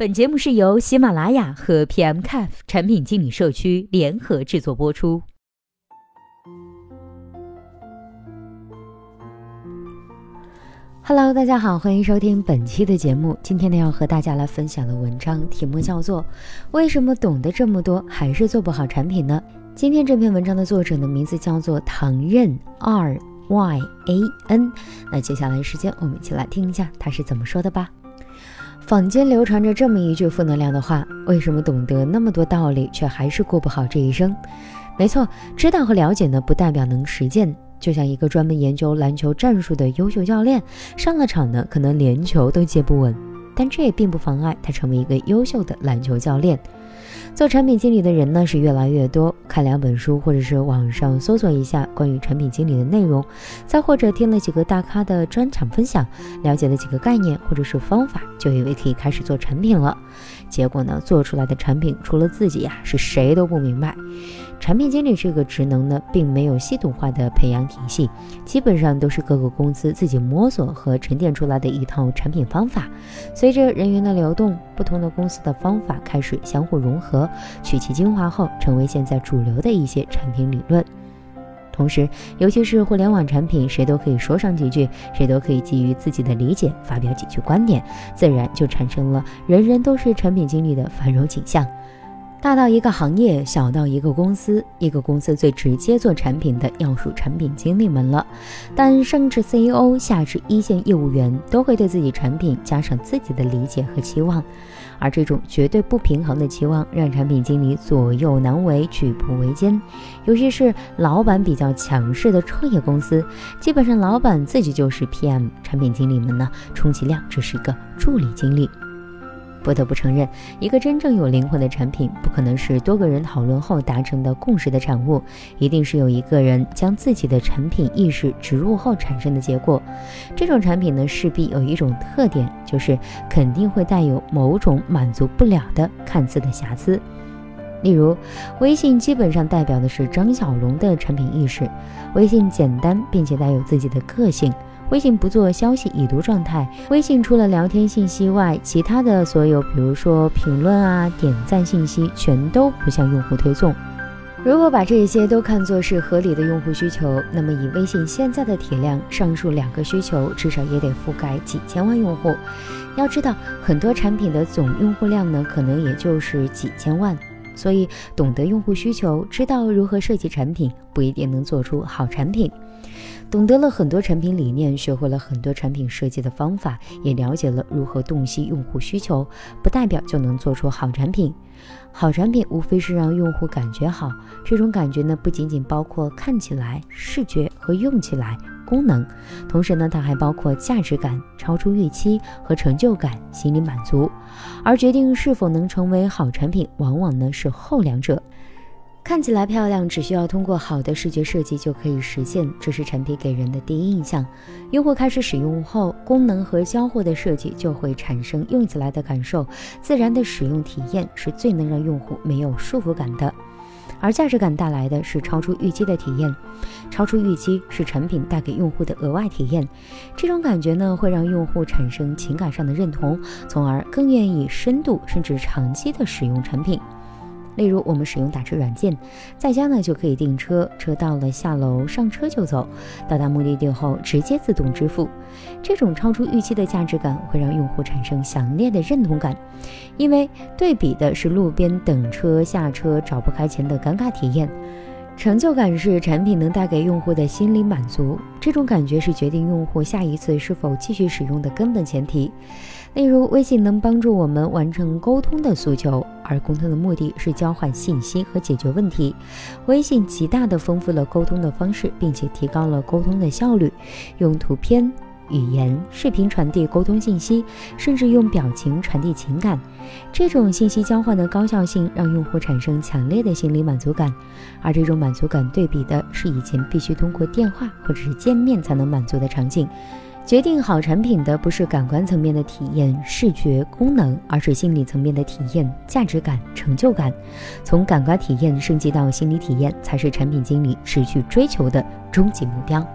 本节目是由喜马拉雅和 PMCAF 产品经理社区联合制作播出。Hello，大家好，欢迎收听本期的节目。今天呢，要和大家来分享的文章题目叫做《为什么懂得这么多还是做不好产品呢？》今天这篇文章的作者的名字叫做唐任 R Y A N。那接下来时间，我们一起来听一下他是怎么说的吧。坊间流传着这么一句负能量的话：为什么懂得那么多道理，却还是过不好这一生？没错，知道和了解呢，不代表能实践。就像一个专门研究篮球战术的优秀教练，上了场呢，可能连球都接不稳，但这也并不妨碍他成为一个优秀的篮球教练。做产品经理的人呢是越来越多，看两本书，或者是网上搜索一下关于产品经理的内容，再或者听了几个大咖的专场分享，了解了几个概念或者是方法，就以为可以开始做产品了。结果呢，做出来的产品除了自己呀，是谁都不明白。产品经理这个职能呢，并没有系统化的培养体系，基本上都是各个公司自己摸索和沉淀出来的一套产品方法。随着人员的流动，不同的公司的方法开始相互融合，取其精华后，成为现在主流的一些产品理论。同时，尤其是互联网产品，谁都可以说上几句，谁都可以基于自己的理解发表几句观点，自然就产生了人人都是产品经理的繁荣景象。大到一个行业，小到一个公司，一个公司最直接做产品的要数产品经理们了。但上至 CEO，下至一线业务员，都会对自己产品加上自己的理解和期望，而这种绝对不平衡的期望，让产品经理左右难为，举步维艰。尤其是老板比较强势的创业公司，基本上老板自己就是 PM，产品经理们呢，充其量只是一个助理经理。不得不承认，一个真正有灵魂的产品，不可能是多个人讨论后达成的共识的产物，一定是有一个人将自己的产品意识植入后产生的结果。这种产品呢，势必有一种特点，就是肯定会带有某种满足不了的看似的瑕疵。例如，微信基本上代表的是张小龙的产品意识，微信简单并且带有自己的个性。微信不做消息已读状态，微信除了聊天信息外，其他的所有，比如说评论啊、点赞信息，全都不向用户推送。如果把这些都看作是合理的用户需求，那么以微信现在的体量，上述两个需求至少也得覆盖几千万用户。要知道，很多产品的总用户量呢，可能也就是几千万。所以，懂得用户需求，知道如何设计产品，不一定能做出好产品。懂得了很多产品理念，学会了很多产品设计的方法，也了解了如何洞悉用户需求，不代表就能做出好产品。好产品无非是让用户感觉好，这种感觉呢，不仅仅包括看起来、视觉和用起来、功能，同时呢，它还包括价值感、超出预期和成就感、心理满足。而决定是否能成为好产品，往往呢是后两者。看起来漂亮，只需要通过好的视觉设计就可以实现，这是产品给人的第一印象。用户开始使用后，功能和交互的设计就会产生用起来的感受，自然的使用体验是最能让用户没有束缚感的。而价值感带来的是超出预期的体验，超出预期是产品带给用户的额外体验。这种感觉呢，会让用户产生情感上的认同，从而更愿意深度甚至长期的使用产品。例如，我们使用打车软件，在家呢就可以订车，车到了下楼上车就走，到达目的地后直接自动支付。这种超出预期的价值感会让用户产生强烈的认同感，因为对比的是路边等车下车找不开钱的尴尬体验。成就感是产品能带给用户的心理满足，这种感觉是决定用户下一次是否继续使用的根本前提。例如，微信能帮助我们完成沟通的诉求，而沟通的目的是交换信息和解决问题。微信极大地丰富了沟通的方式，并且提高了沟通的效率。用图片、语言、视频传递沟通信息，甚至用表情传递情感，这种信息交换的高效性让用户产生强烈的心理满足感。而这种满足感对比的是以前必须通过电话或者是见面才能满足的场景。决定好产品的不是感官层面的体验、视觉功能，而是心理层面的体验、价值感、成就感。从感官体验升级到心理体验，才是产品经理持续追求的终极目标。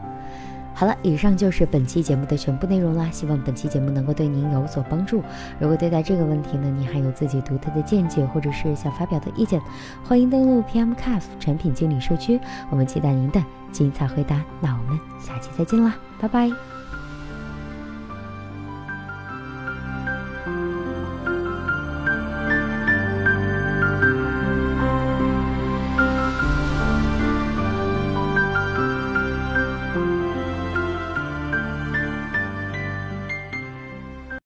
好了，以上就是本期节目的全部内容啦。希望本期节目能够对您有所帮助。如果对待这个问题呢，你还有自己独特的见解，或者是想发表的意见，欢迎登录 PMCAF 产品经理社区，我们期待您的精彩回答。那我们下期再见啦，拜拜。